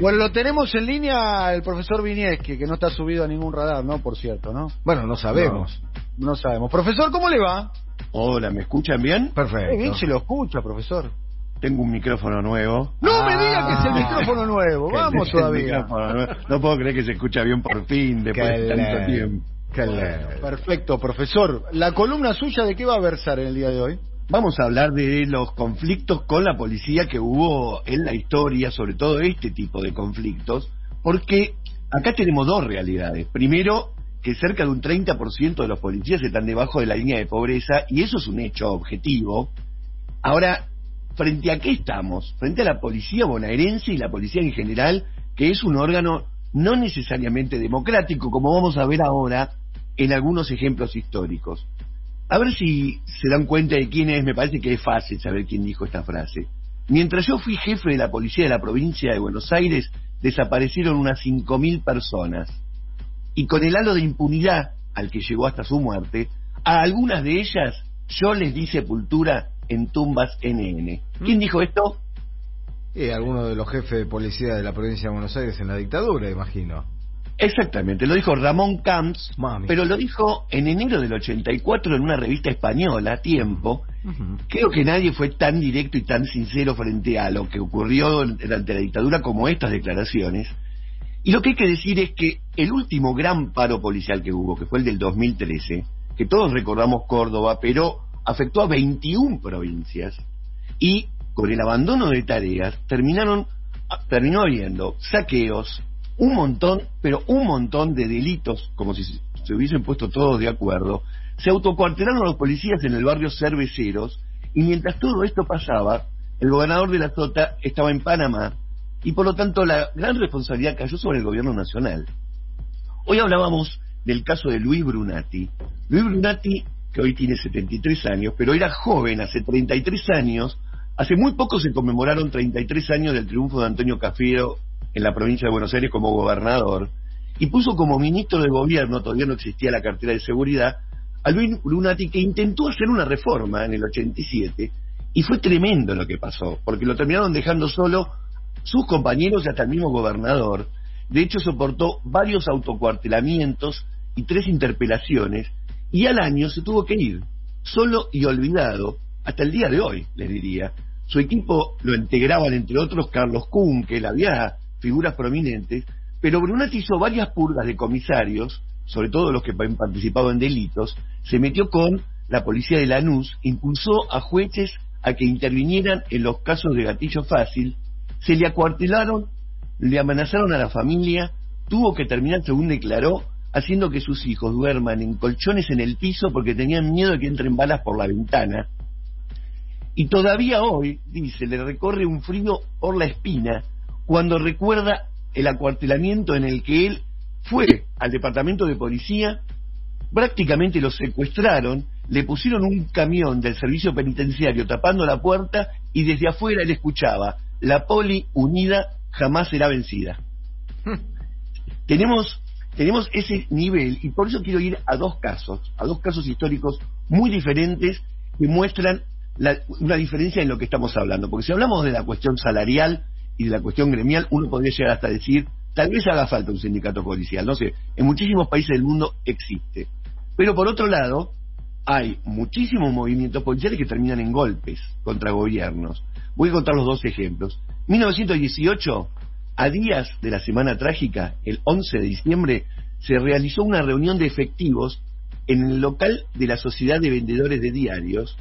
Bueno, lo tenemos en línea el profesor Vinieski, que no está subido a ningún radar, ¿no? Por cierto, ¿no? Bueno, no sabemos. No, sabemos. Profesor, ¿cómo le va? Hola, ¿me escuchan bien? Perfecto. bien se lo escucha, profesor. Tengo un micrófono nuevo. No me diga que es el ah. micrófono nuevo. Vamos todavía. No puedo creer que se escucha bien por fin, después de tanto tiempo. Perfecto, profesor. ¿La columna suya de qué va a versar en el día de hoy? Vamos a hablar de los conflictos con la policía que hubo en la historia, sobre todo este tipo de conflictos, porque acá tenemos dos realidades. Primero, que cerca de un 30% de los policías están debajo de la línea de pobreza, y eso es un hecho objetivo. Ahora, ¿frente a qué estamos? Frente a la policía bonaerense y la policía en general, que es un órgano no necesariamente democrático, como vamos a ver ahora en algunos ejemplos históricos. A ver si se dan cuenta de quién es, me parece que es fácil saber quién dijo esta frase. Mientras yo fui jefe de la policía de la provincia de Buenos Aires, desaparecieron unas 5.000 personas. Y con el halo de impunidad al que llegó hasta su muerte, a algunas de ellas yo les di sepultura en tumbas NN. ¿Quién dijo esto? Eh, alguno de los jefes de policía de la provincia de Buenos Aires en la dictadura, imagino. Exactamente, lo dijo Ramón Camps, pero lo dijo en enero del 84 en una revista española, Tiempo. Creo que nadie fue tan directo y tan sincero frente a lo que ocurrió durante la dictadura como estas declaraciones. Y lo que hay que decir es que el último gran paro policial que hubo, que fue el del 2013, que todos recordamos Córdoba, pero afectó a 21 provincias, y con el abandono de tareas terminaron terminó habiendo saqueos, un montón, pero un montón de delitos, como si se hubiesen puesto todos de acuerdo, se autocuartelaron los policías en el barrio Cerveceros, y mientras todo esto pasaba, el gobernador de la Sota estaba en Panamá, y por lo tanto la gran responsabilidad cayó sobre el gobierno nacional. Hoy hablábamos del caso de Luis Brunati. Luis Brunati, que hoy tiene 73 años, pero era joven hace 33 años, hace muy poco se conmemoraron 33 años del triunfo de Antonio Cafiero en la provincia de Buenos Aires como gobernador y puso como ministro de gobierno, todavía no existía la cartera de seguridad, a Luis Brunati que intentó hacer una reforma en el 87 y fue tremendo lo que pasó, porque lo terminaron dejando solo sus compañeros y hasta el mismo gobernador. De hecho, soportó varios autocuartelamientos y tres interpelaciones y al año se tuvo que ir, solo y olvidado, hasta el día de hoy, les diría. Su equipo lo integraban, entre otros, Carlos Kuhn, que él había figuras prominentes, pero Brunati hizo varias purgas de comisarios, sobre todo los que han participado en delitos, se metió con la policía de Lanús, impulsó a jueces a que intervinieran en los casos de gatillo fácil, se le acuartelaron, le amenazaron a la familia, tuvo que terminar, según declaró, haciendo que sus hijos duerman en colchones en el piso porque tenían miedo de que entren balas por la ventana. Y todavía hoy, dice, le recorre un frío por la espina cuando recuerda el acuartelamiento en el que él fue al departamento de policía, prácticamente lo secuestraron, le pusieron un camión del servicio penitenciario tapando la puerta y desde afuera él escuchaba, la poli unida jamás será vencida. tenemos, tenemos ese nivel y por eso quiero ir a dos casos, a dos casos históricos muy diferentes que muestran una diferencia en lo que estamos hablando. Porque si hablamos de la cuestión salarial, y de la cuestión gremial, uno podría llegar hasta decir, tal vez haga falta un sindicato policial, no sé, en muchísimos países del mundo existe. Pero por otro lado, hay muchísimos movimientos policiales que terminan en golpes contra gobiernos. Voy a contar los dos ejemplos. 1918, a días de la Semana Trágica, el 11 de diciembre, se realizó una reunión de efectivos en el local de la Sociedad de Vendedores de Diarios,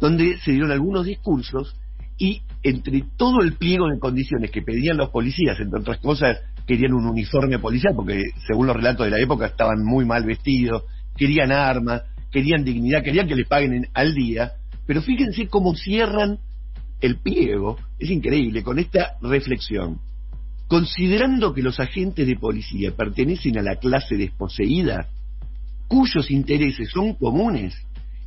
donde se dieron algunos discursos y entre todo el pliego de condiciones que pedían los policías, entre otras cosas, querían un uniforme policial, porque según los relatos de la época estaban muy mal vestidos, querían armas, querían dignidad, querían que les paguen al día, pero fíjense cómo cierran el pliego, es increíble, con esta reflexión. Considerando que los agentes de policía pertenecen a la clase desposeída, cuyos intereses son comunes,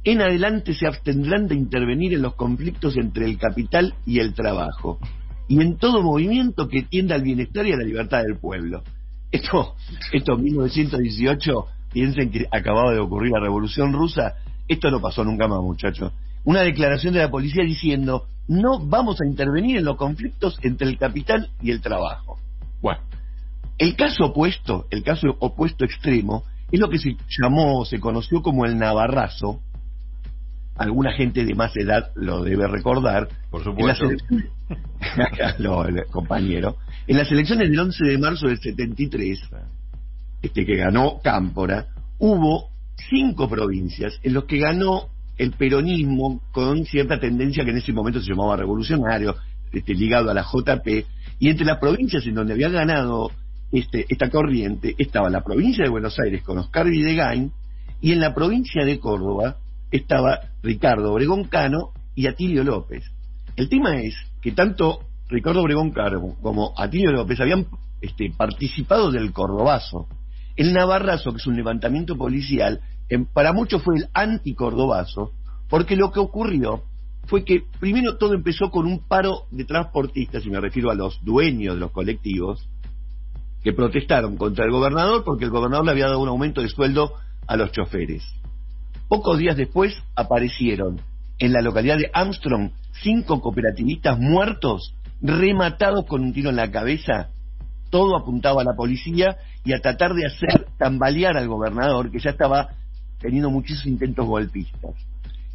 en adelante se abstendrán de intervenir en los conflictos entre el capital y el trabajo, y en todo movimiento que tienda al bienestar y a la libertad del pueblo. Esto, esto 1918, piensen que acababa de ocurrir la revolución rusa, esto no pasó nunca más, muchachos. Una declaración de la policía diciendo, no vamos a intervenir en los conflictos entre el capital y el trabajo. Bueno, el caso opuesto, el caso opuesto extremo, es lo que se llamó, se conoció como el Navarrazo. Alguna gente de más edad lo debe recordar. Por supuesto. compañero. En las elecciones del 11 de marzo del 73, este que ganó Cámpora, hubo cinco provincias en los que ganó el peronismo con cierta tendencia que en ese momento se llamaba revolucionario, este, ligado a la JP, y entre las provincias en donde había ganado este, esta corriente estaba la provincia de Buenos Aires con Oscar Videgain, y en la provincia de Córdoba estaba Ricardo Obregón Cano y Atilio López. El tema es que tanto Ricardo Obregón Cano como Atilio López habían este, participado del Cordobazo. El Navarrazo, que es un levantamiento policial, para muchos fue el anticordobazo, porque lo que ocurrió fue que primero todo empezó con un paro de transportistas, y me refiero a los dueños de los colectivos, que protestaron contra el gobernador porque el gobernador le había dado un aumento de sueldo a los choferes. Pocos días después aparecieron en la localidad de Armstrong cinco cooperativistas muertos, rematados con un tiro en la cabeza. Todo apuntaba a la policía y a tratar de hacer tambalear al gobernador, que ya estaba teniendo muchísimos intentos golpistas.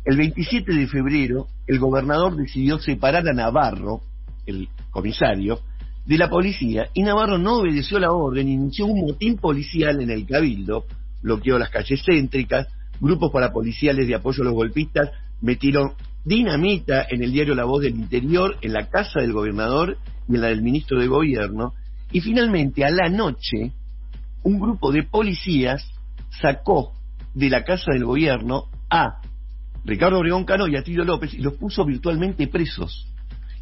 El 27 de febrero, el gobernador decidió separar a Navarro, el comisario, de la policía, y Navarro no obedeció la orden, inició un motín policial en el Cabildo, bloqueó las calles céntricas, grupos parapoliciales de apoyo a los golpistas metieron dinamita en el diario La Voz del Interior, en la casa del gobernador y en la del ministro de Gobierno, y finalmente a la noche un grupo de policías sacó de la Casa del Gobierno a Ricardo Obregón Cano y a Tilio López y los puso virtualmente presos.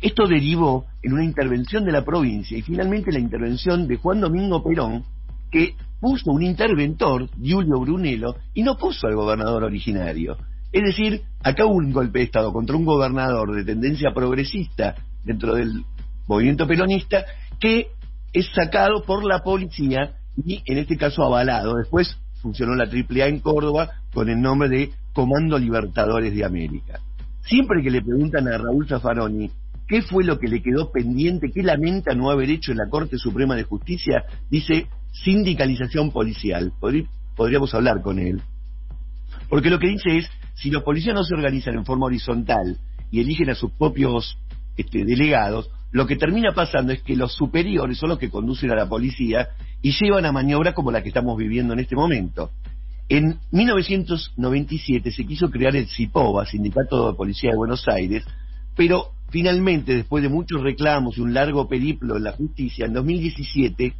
Esto derivó en una intervención de la provincia y finalmente la intervención de Juan Domingo Perón, que puso un interventor, Julio Brunello, y no puso al gobernador originario. Es decir, acá hubo un golpe de Estado contra un gobernador de tendencia progresista dentro del movimiento peronista que es sacado por la policía y en este caso avalado. Después funcionó la AAA en Córdoba con el nombre de Comando Libertadores de América. Siempre que le preguntan a Raúl Zaffaroni qué fue lo que le quedó pendiente, qué lamenta no haber hecho en la Corte Suprema de Justicia, dice sindicalización policial. podríamos hablar con él. Porque lo que dice es, si los policías no se organizan en forma horizontal y eligen a sus propios este, delegados, lo que termina pasando es que los superiores son los que conducen a la policía y llevan a maniobras como la que estamos viviendo en este momento. En 1997 se quiso crear el CIPOBA, Sindicato de Policía de Buenos Aires, pero finalmente, después de muchos reclamos y un largo periplo en la justicia, en 2017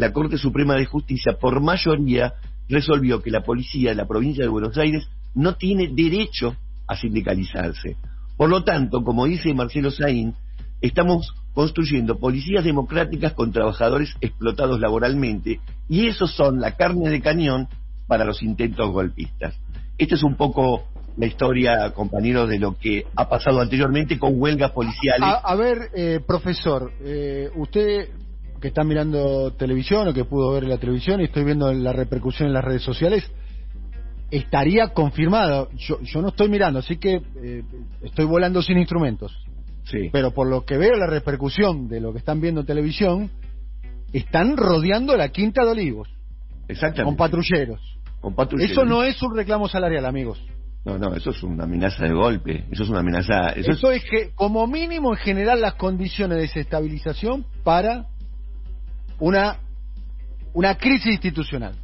la Corte Suprema de Justicia, por mayoría, resolvió que la policía de la provincia de Buenos Aires no tiene derecho a sindicalizarse. Por lo tanto, como dice Marcelo Saín, Estamos construyendo policías democráticas con trabajadores explotados laboralmente y esos son la carne de cañón para los intentos golpistas. Esta es un poco la historia, compañeros, de lo que ha pasado anteriormente con huelgas policiales. A, ver, eh, profesor, eh, usted que está mirando televisión o que pudo ver la televisión y estoy viendo la repercusión en las redes sociales, estaría confirmado. Yo, yo no estoy mirando, así que eh, estoy volando sin instrumentos. Pero por lo que veo la repercusión de lo que están viendo en televisión, están rodeando la Quinta de Olivos. Exactamente. Con patrulleros. Con patrulleros. Eso no es un reclamo salarial, amigos. No, no, eso es una amenaza de golpe. Eso es una amenaza. Eso, es... que, como mínimo, en general, las condiciones de desestabilización para una, una crisis institucional.